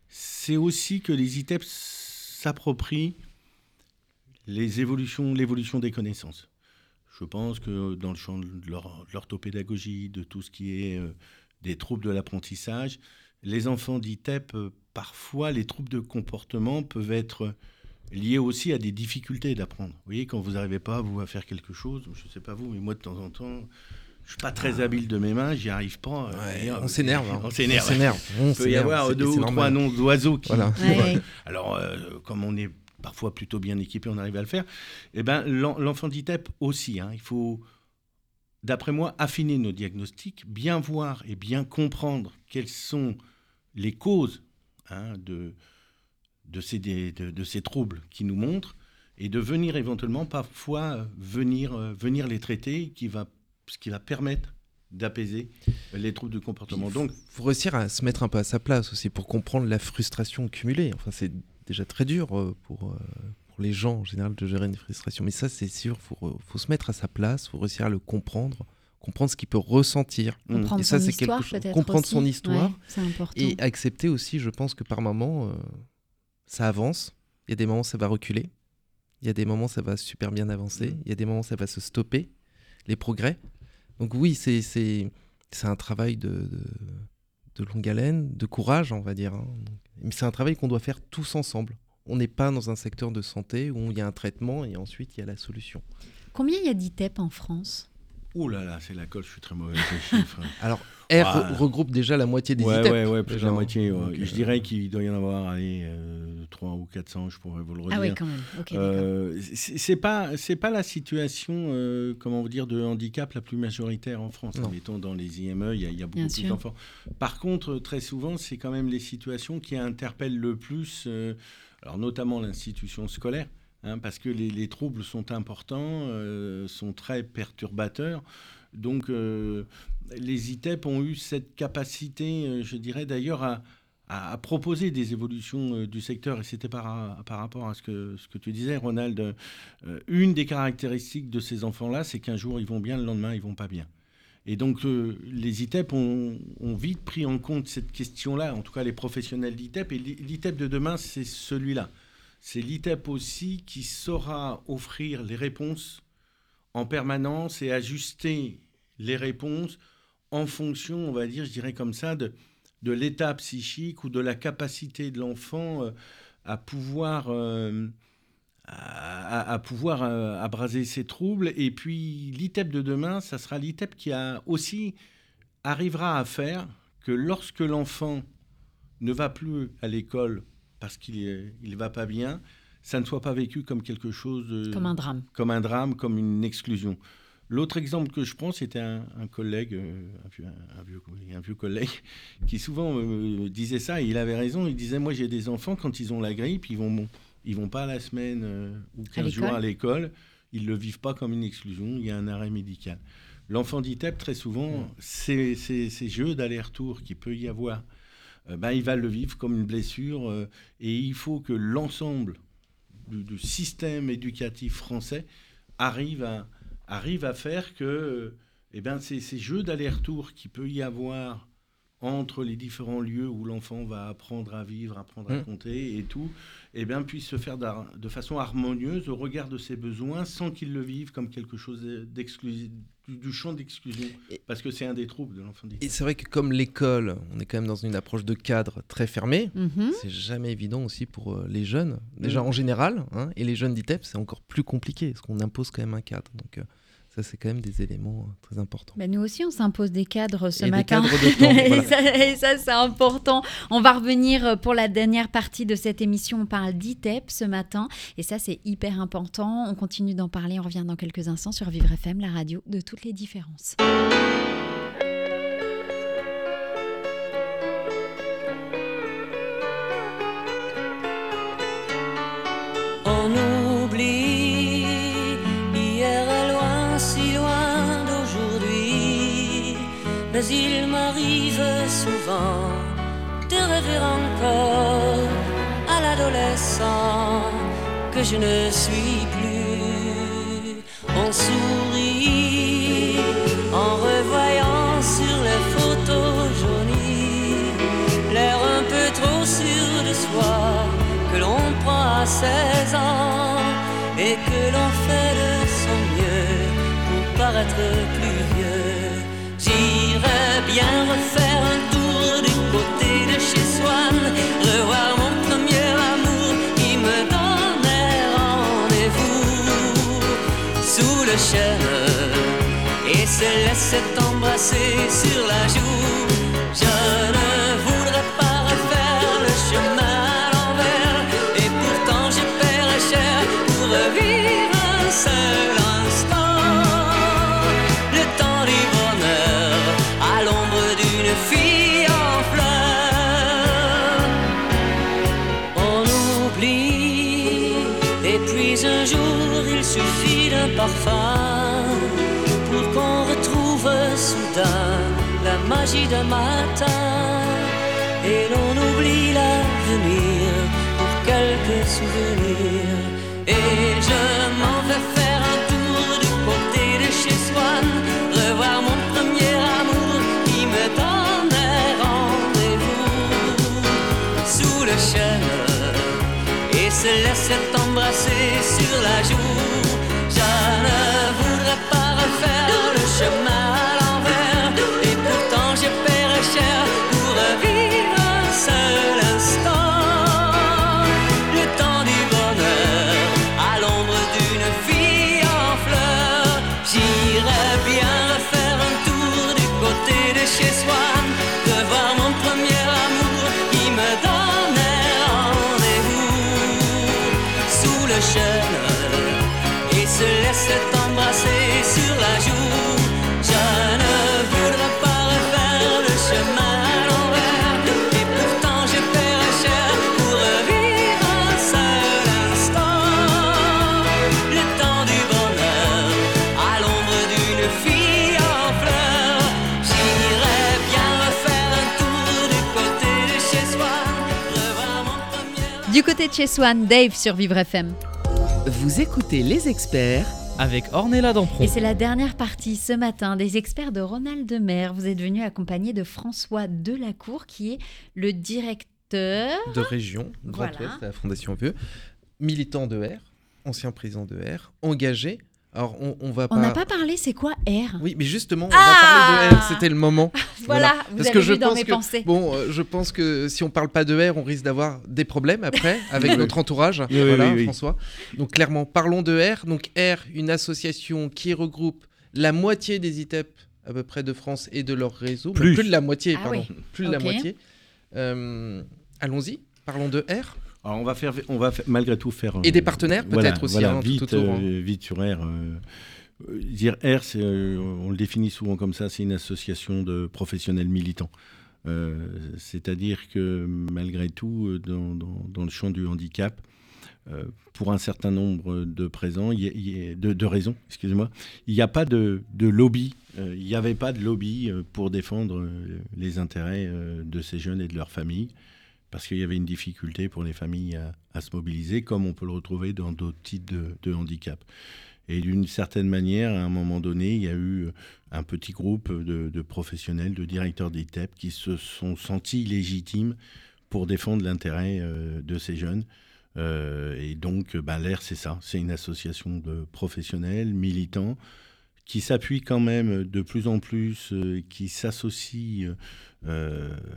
C'est aussi que les ITEP s'approprient les évolutions, l'évolution des connaissances. Je pense que dans le champ de l'orthopédagogie, de tout ce qui est euh, des troubles de l'apprentissage, les enfants d'ITEP, euh, parfois les troubles de comportement peuvent être liés aussi à des difficultés d'apprendre. Vous voyez, quand vous n'arrivez pas, vous, à faire quelque chose, je ne sais pas vous, mais moi de temps en temps, je suis pas très habile de mes mains, j'y arrive pas. euh, Ouais, euh, on s'énerve. hein. On s'énerve. On s'énerve. On Il peut y avoir c'est- deux c'est ou trois normal. noms d'oiseaux qui. Voilà. Ouais. Alors, euh, comme on est parfois plutôt bien équipé, on arrive à le faire. Eh ben, l'en- l'enfant d'ITEP aussi. hein, il faut, d'après moi, affiner nos diagnostics, bien voir et bien comprendre quelles sont les causes hein, de, de, ces, de, de ces troubles qui nous montrent et de venir éventuellement parfois venir, euh, venir les traiter, qui va, ce qui va permettre d'apaiser les troubles de comportement. Donc, faut réussir à se mettre un peu à sa place aussi pour comprendre la frustration cumulée. Enfin, c'est déjà très dur euh, pour, euh, pour les gens en général de gérer une frustration. Mais ça, c'est sûr, il faut, faut se mettre à sa place, faut réussir à le comprendre, comprendre ce qu'il peut ressentir. Mm. Comprendre Et ça, son c'est histoire, quelque chose- peut-être comprendre aussi. son histoire Ouais, c'est important. Et accepter aussi, je pense que par moment, euh, ça avance. Il y a des moments, ça va reculer. Il y a des moments, ça va super bien avancer. Il y a des moments, ça va se stopper, les progrès. Donc oui, c'est c'est c'est un travail de, de, de longue haleine, de courage, on va dire. hein. Mais c'est un travail qu'on doit faire tous ensemble. On n'est pas dans un secteur de santé où il y a un traitement et ensuite il y a la solution. Combien il y a d'ITEP en France? Oh là là, c'est la colle, je suis très mauvais avec les chiffres. Alors, R re- regroupe déjà la moitié des ouais, ITEP. ouais, ouais, plus de la moitié. ouais. Donc, euh, Je dirais qu'il doit y en avoir, allez, euh, 3 ou 400, je pourrais vous le redire. Ah oui, quand même. Ok, d'accord. Euh, c'est pas c'est pas la situation euh, comment vous dire de handicap la plus majoritaire en France. Non. Mettons dans les IME, il y a, il y a beaucoup Bien plus sûr. d'enfants. Par contre, très souvent, c'est quand même les situations qui interpellent le plus, euh, alors notamment l'institution scolaire. hein, parce que les, les troubles sont importants, euh, sont très perturbateurs. Donc, euh, les ITEP ont eu cette capacité, euh, je dirais d'ailleurs, à, proposer des évolutions euh, du secteur. Et c'était par, rapport à ce que, tu disais, Ronald. une des caractéristiques de ces enfants-là, c'est qu'un jour, ils vont bien, le lendemain, ils vont pas bien. Et donc, les ITEP ont, ont vite pris en compte cette question-là, en tout cas les professionnels d'ITEP. Et l'i- l'ITEP de demain, c'est celui-là. C'est l'ITEP aussi qui saura offrir les réponses en permanence et ajuster les réponses en fonction, on va dire, je dirais comme ça, de, de l'état psychique ou de la capacité de l'enfant euh, à pouvoir, euh, à, pouvoir euh, abraser ses troubles. Et puis l'ITEP de demain, ça sera l'ITEP qui a aussi arrivera à faire que lorsque l'enfant ne va plus à l'école parce qu'il ne va pas bien, ça ne soit pas vécu comme quelque chose de, Comme un drame. comme un drame, comme une exclusion. L'autre exemple que je prends, c'était un, un collègue, euh, un, vieux, un vieux- oui, un vieux collègue, qui souvent euh, disait ça, et il avait raison, il disait, moi j'ai des enfants, quand ils ont la grippe, ils vont, ils vont pas la semaine euh, ou 15 jours à l'école, ils le vivent pas comme une exclusion, il y a un arrêt médical. L'enfant d'ITEP, très souvent, ces, ces- ces jeux d'aller-retour qu'il peut y avoir, euh, ben, il va le vivre comme une blessure, euh, et il faut que l'ensemble du, du système éducatif français arrive à, arrive à faire que eh ben, ces, ces jeux d'aller-retour qu'il peut y avoir entre les différents lieux où l'enfant va apprendre à vivre, apprendre à Mm. compter et tout, eh bien, puissent se faire de façon harmonieuse au regard de ses besoins sans qu'il le vive comme quelque chose d'exclusif, du, du champ d'exclusion. Parce que c'est un des troubles de l'enfant Et c'est vrai que comme l'école, on est quand même dans une approche de cadre très fermée. Mhm. C'est jamais évident aussi pour euh, les jeunes, déjà Mm. en général, hein, et les jeunes d'ITEP, c'est encore plus compliqué, parce qu'on impose quand même un cadre. Donc euh, ça, c'est quand même des éléments euh, très importants. Ben, nous aussi, on s'impose des cadres ce Et des matin. cadres de temps, et voilà. ça, et ça, c'est important. On va revenir euh, pour la dernière partie de cette émission. On parle d'ITEP ce matin. Et ça, c'est hyper important. On continue d'en parler. On revient dans quelques instants sur Vivre FM, la radio de toutes les différences. Il m'arrive souvent de rêver encore à l'adolescent que je ne suis plus. On sourit en revoyant sur les photos jaunies l'air un peu trop sûr de soi que l'on prend à 16 ans et que l'on fait de son mieux pour paraître plus vieux. Bien refaire un tour du côté de chez Swann, revoir mon premier amour qui me donnait rendez-vous sous le chêne et se laisser embrasser sur la joue. Pour qu'on retrouve soudain la magie d'un matin. Et l'on oublie l'avenir pour quelques souvenirs. Et je m'en vais faire un tour du côté de chez Swann revoir mon premier amour qui me donnait rendez-vous. Sous le chêne et se laisser embrasser sur la joue. Refaire le côté de chez Swan, Dave sur Vivre FM. Vous écoutez les experts avec Ornella Dampron. Et c'est la dernière partie ce matin des experts de Ronald Demer. Vous êtes venu accompagné de François Delacour, qui est le directeur. De région, Grand Voilà. Ouest, à la Fondation Vieux, militant de R, ancien président de R, engagé. Alors, on, on va On n'a pas parlé, c'est quoi R? Oui, mais justement, on Ah va parler de R, c'était le moment. Voilà, vous Parce avez que vu je dans pense mes que, pensées. Bon, euh, je pense que si on parle pas de R, on risque d'avoir des problèmes après avec notre entourage. Oui, voilà, oui, oui. François. Donc clairement, parlons de R. Donc R, une association qui regroupe la moitié des ITEP à peu près de France et de leur réseau. Plus. Plus de la moitié, Ah pardon. oui. Plus de la moitié. Euh, Allons-y, parlons de R. Alors on va faire, on va malgré tout faire. Et des partenaires, peut-être aussi, voilà, hein, tout vite, autour, hein. euh, vite sur R. euh, Euh, dire R, on le définit souvent comme ça, c'est une association de professionnels militants. Euh, C'est-à-dire que malgré tout, dans, dans- dans le champ du handicap, euh, pour un certain nombre de présents, il y a- il y a- de, de raisons, excusez-moi, il n'y a pas de, de lobby, euh, il n'y avait pas de lobby pour défendre les intérêts de ces jeunes et de leurs familles, parce qu'il y avait une difficulté pour les familles à, se mobiliser, comme on peut le retrouver dans d'autres types de, de handicap. Et d'une certaine manière, à un moment donné, il y a eu un petit groupe de, professionnels, de directeurs d'ITEP qui se sont sentis légitimes pour défendre l'intérêt euh, de ces jeunes. Euh, et donc, l'AIR, c'est ça. C'est une association de professionnels, militants, qui s'appuie quand même de plus en plus, euh, qui s'associe,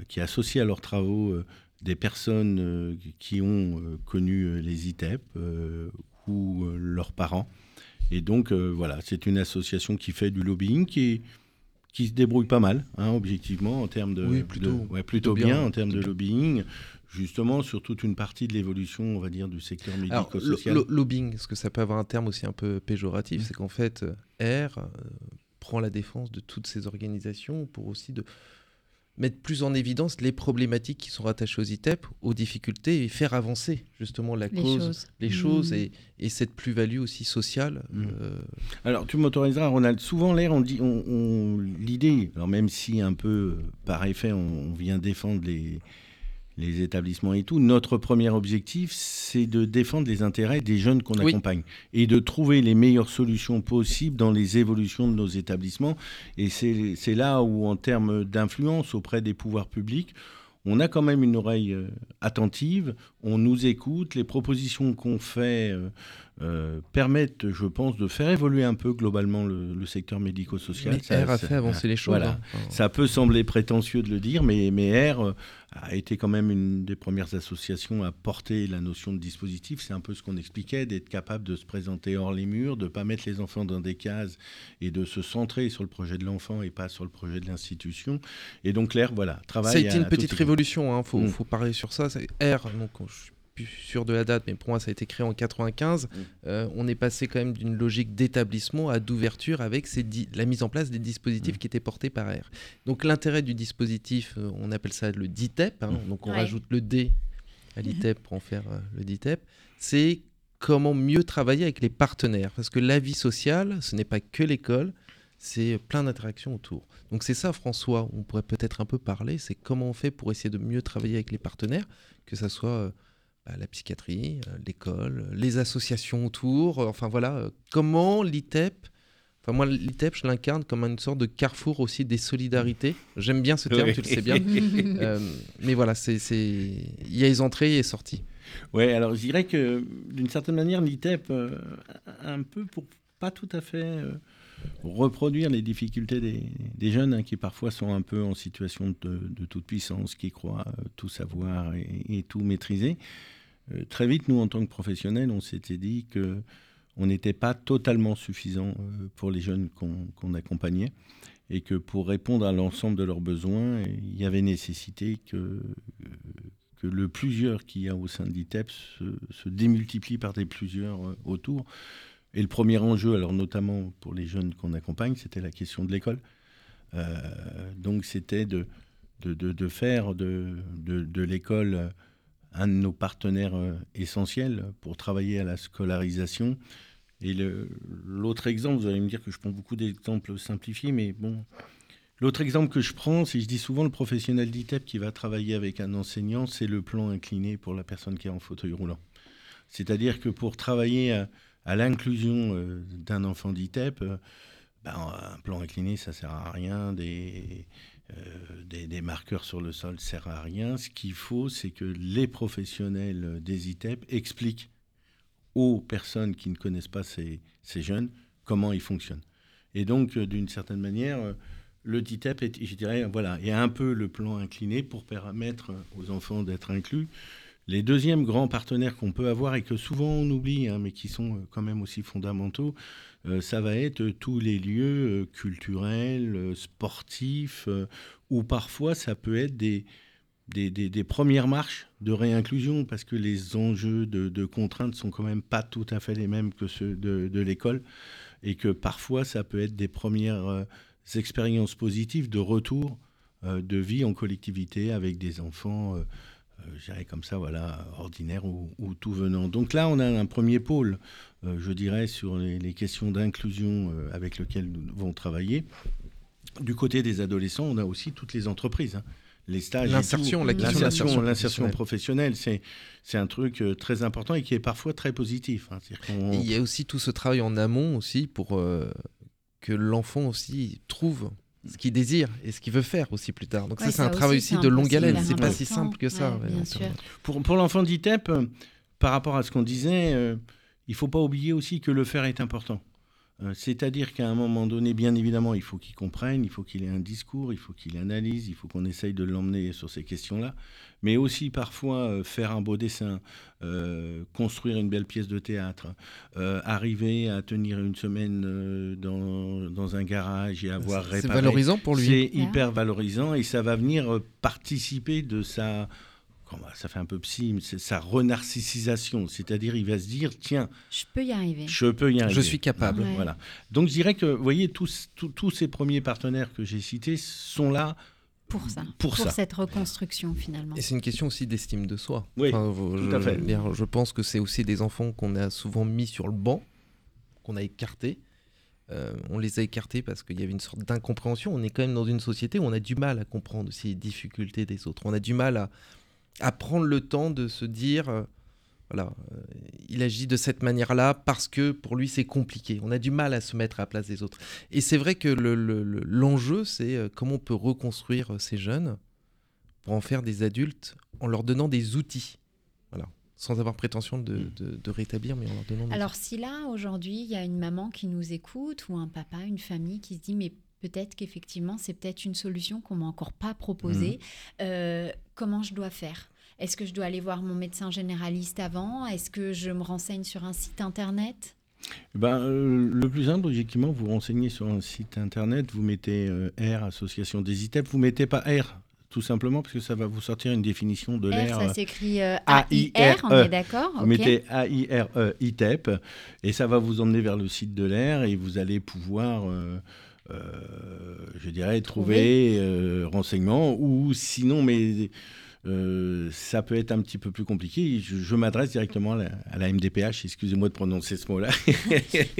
qui associe à leurs travaux des personnes euh, qui ont euh, connu euh, les ITEP ou leurs parents. Et donc, voilà, c'est une association qui fait du lobbying, qui, qui se débrouille pas mal, hein, objectivement, en termes de. Oui, plutôt- de- ouais, plutôt plutôt bien, bien, en termes de lobbying, justement, sur toute une partie de l'évolution, on va dire, du secteur médico-social. lo- lo- lobbying, parce que ça peut avoir un terme aussi un peu péjoratif, Mm. c'est qu'en fait, R euh, prend la défense de toutes ces organisations pour aussi de mettre plus en évidence les problématiques qui sont rattachées aux ITEP, aux difficultés et faire avancer justement la Les cause, choses. les choses Mm. et, et cette plus-value aussi sociale. Mm. euh, Alors, tu m'autoriseras, Ronald. Souvent, l'air, on dit, on, on- l'idée, alors même si un peu par effet, on, on vient défendre les, les établissements et tout, notre premier objectif, c'est de défendre les intérêts des jeunes qu'on Oui. accompagne et de trouver les meilleures solutions possibles dans les évolutions de nos établissements. Et c'est là où, en termes d'influence auprès des pouvoirs publics, on a quand même une oreille euh, attentive, on nous écoute, les propositions qu'on fait euh, permettent, je pense, de faire évoluer un peu globalement le, le secteur médico-social. mais Ça- R a fait avancer les choses. voilà. hein. Enfin, Ça peut sembler prétentieux de le dire, mais, mais R euh, a été quand même une des premières associations à porter la notion de dispositif. C'est un peu ce qu'on expliquait, d'être capable de se présenter hors les murs, de ne pas mettre les enfants dans des cases et de se centrer sur le projet de l'enfant et pas sur le projet de l'institution. Et donc l'air, voilà, travaille. Ça a été à- une petite révolution, il faut, Mm. faut parler sur ça. C'est R, donc je suis plus sûr de la date, mais pour moi ça a été créé en 95. Mm. Euh, on est passé quand même d'une logique d'établissement à d'ouverture avec ces la mise en place des dispositifs Mm. qui étaient portés par R. Donc l'intérêt du dispositif, euh, on appelle ça le DITEP, hein, Mm. donc on Ouais. rajoute le D à l'ITEP pour en faire euh, le DITEP, c'est comment mieux travailler avec les partenaires. Parce que la vie sociale, ce n'est pas que l'école, c'est plein d'interactions autour. Donc c'est ça, François, on pourrait peut-être un peu parler, c'est comment on fait pour essayer de mieux travailler avec les partenaires, que ça soit la psychiatrie, euh, l'école, les associations autour, euh, enfin voilà, euh, comment l'ITEP, enfin moi l'ITEP je l'incarne comme une sorte de carrefour aussi des solidarités. J'aime bien ce terme, Oui. tu le sais bien. Euh, mais voilà, c'est, il y a les entrées et les sorties. Ouais, alors je dirais que d'une certaine manière, l'ITEP, euh, un peu pour pas tout à fait euh, reproduire les difficultés des, des jeunes hein, qui parfois sont un peu en situation de, de toute puissance, qui croient tout savoir et, et tout maîtriser. Euh, très vite, nous, en tant que professionnels, on s'était dit que on n'était pas totalement suffisant euh, pour les jeunes qu'on accompagnait et que pour répondre à l'ensemble de leurs besoins, il y avait nécessité que, euh, le plusieurs qu'il y a au sein de l'ITEP se, démultiplie par des plusieurs autour. Et le premier enjeu, alors notamment pour les jeunes qu'on accompagne, c'était la question de l'école. Donc c'était de, faire de, l'école un de nos partenaires euh, essentiels pour travailler à la scolarisation. Et l'autre exemple, vous allez me dire que je prends beaucoup d'exemples simplifiés, mais bon, l'autre exemple que je prends, c'est je dis souvent le professionnel d'ITEP qui va travailler avec un enseignant, c'est le plan incliné pour la personne qui est en fauteuil roulant. C'est-à-dire que pour travailler à, l'inclusion euh, d'un enfant d'ITEP, euh, ben, un plan incliné, ça sert à rien. Des, des marqueurs sur le sol sert à rien. Ce qu'il faut, c'est que les professionnels des ITEP expliquent aux personnes qui ne connaissent pas ces, ces jeunes comment ils fonctionnent. Et donc, euh, d'une certaine manière, euh, le DITEP est, je dirais, voilà, est un peu le plan incliné pour permettre aux enfants d'être inclus. Les deuxièmes grands partenaires qu'on peut avoir et que souvent on oublie, hein, mais qui sont euh, quand même aussi fondamentaux, euh, ça va être euh, tous les lieux euh, culturels, euh, sportifs, euh, où parfois ça peut être des, des, premières marches de réinclusion, parce que les enjeux de, de contraintes sont quand même pas tout à fait les mêmes que ceux de, l'école. et que parfois ça peut être des premières euh, expériences positives de retour euh, de vie en collectivité avec des enfants, euh, euh, je dirais comme ça, voilà, ordinaires ou, ou tout venant. Donc là, on a un premier pôle, euh, je dirais, sur les, les questions d'inclusion euh, avec lequel nous devons travailler. Du côté des adolescents, on a aussi toutes les entreprises. hein. Les stages, L'insertion, tout. la question de l'insertion, professionnelle, c'est c'est un truc euh, très important et qui est parfois très positif. hein. Il y a aussi tout ce travail en amont aussi pour euh, que l'enfant aussi trouve ce qu'il désire et ce qu'il veut faire aussi plus tard. Donc Ouais, ça, c'est un travail aussi, de longue haleine. C'est pas si simple que ça. Ouais, ouais, Pour, pour l'enfant d'ITEP, euh, par rapport à ce qu'on disait, euh, il faut pas oublier aussi que le faire est important. Euh, C'est-à-dire qu'à un moment donné, bien évidemment, il faut qu'il comprenne, il faut qu'il ait un discours, il faut qu'il analyse, il faut qu'on essaye de l'emmener sur ces questions-là. Mais aussi parfois euh, faire un beau dessin, euh, construire une belle pièce de théâtre, euh, arriver à tenir une semaine euh, dans, dans un garage et avoir C'est- C'est réparé. valorisant pour lui. C'est Ah. hyper valorisant et ça va venir participer de sa. Ça fait un peu psy, mais c'est sa renarcissisation. C'est-à-dire, il va se dire tiens, Je peux y arriver. je peux y arriver. Je suis capable. Ouais. Voilà. Donc, je dirais que, vous voyez, tous, tous, tous ces premiers partenaires que j'ai cités sont là Pour ça. Pour ça. cette reconstruction finalement. Et c'est une question aussi d'estime de soi. Oui, vous- tout je, à fait. dire, je pense que c'est aussi des enfants qu'on a souvent mis sur le banc, qu'on a écartés. Euh, on les a écartés parce qu'il y avait une sorte d'incompréhension. On est quand même dans une société où on a du mal à comprendre les difficultés des autres. On a du mal à, à prendre le temps de se dire, euh, voilà, euh, il agit de cette manière-là parce que pour lui c'est compliqué. On a du mal à se mettre à la place des autres. Et c'est vrai que le- le- le- l'enjeu, c'est euh, comment on peut reconstruire ces jeunes pour en faire des adultes en leur donnant des outils. Voilà. Sans avoir prétention de, de- de rétablir, mais en leur donnant des Alors si là aujourd'hui il y a une maman qui nous écoute ou un papa, une famille qui se dit mais peut-être qu'effectivement c'est peut-être une solution qu'on m'a encore pas proposée, euh, comment je dois faire? Est-ce que je dois aller voir mon médecin généraliste avant? Est-ce que je me renseigne sur un site internet? Ben, euh, le plus simple, logiquement, vous renseignez sur un site internet, vous mettez euh, R, Association des ITEP, vous mettez pas R, tout simplement, parce que ça va vous sortir une définition de l'air. ça s'écrit euh. A-I-R, on est d'accord Vous mettez A-I-R-E, ITEP, et ça va vous emmener vers le site de l'air, et vous allez pouvoir, je dirais, trouver euh, renseignements, ou sinon, mais euh, ça peut être un petit peu plus compliqué. Je, je m'adresse directement à la, à la MDPH, excusez-moi de prononcer ce mot-là.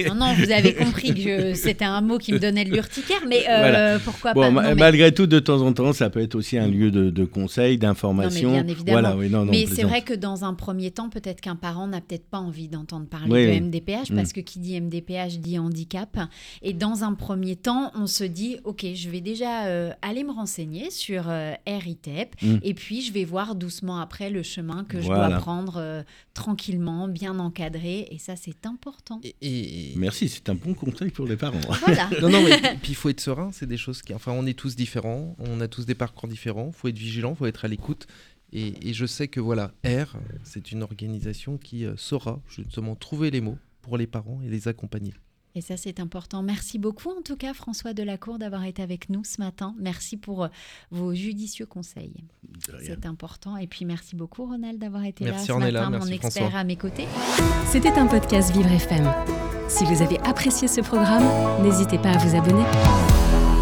Non, non, vous avez compris que c'était un mot qui me donnait de l'urticaire, mais euh, Voilà. pourquoi Bon, pas? ma- Non, mais- malgré tout, de temps en temps, ça peut être aussi un lieu de, de conseil, d'information. Bien évidemment. Voilà, oui, non, non, Mais c'est vrai que dans un premier temps, peut-être qu'un parent n'a peut-être pas envie d'entendre parler Oui, de oui. MDPH, Mm. parce que qui dit MDPH dit handicap. Et dans un premier temps, on se dit, OK, je vais déjà euh, aller me renseigner sur RITEP, Mm. et puis je vais voir doucement après le chemin que je dois prendre euh, tranquillement, bien encadré. Et ça, c'est important. Et, et- Merci, c'est un bon conseil pour les parents. Voilà. Non, non, mais puis il faut être serein, c'est des choses qui. Enfin, on est tous différents, on a tous des parcours différents, il faut être vigilant, il faut être à l'écoute. Et, et je sais que voilà, R, c'est une organisation qui euh, saura justement trouver les mots pour les parents et les accompagner. Et ça, c'est important. Merci beaucoup, en tout cas, François Delacour, d'avoir été avec nous ce matin. Merci pour euh, vos judicieux conseils. C'est important. Et puis, merci beaucoup, Ronald, d'avoir été Merci, là ce Ornella. matin, Merci, mon expert François. à mes côtés. C'était un podcast Vivre FM. Si vous avez apprécié ce programme, n'hésitez pas à vous abonner.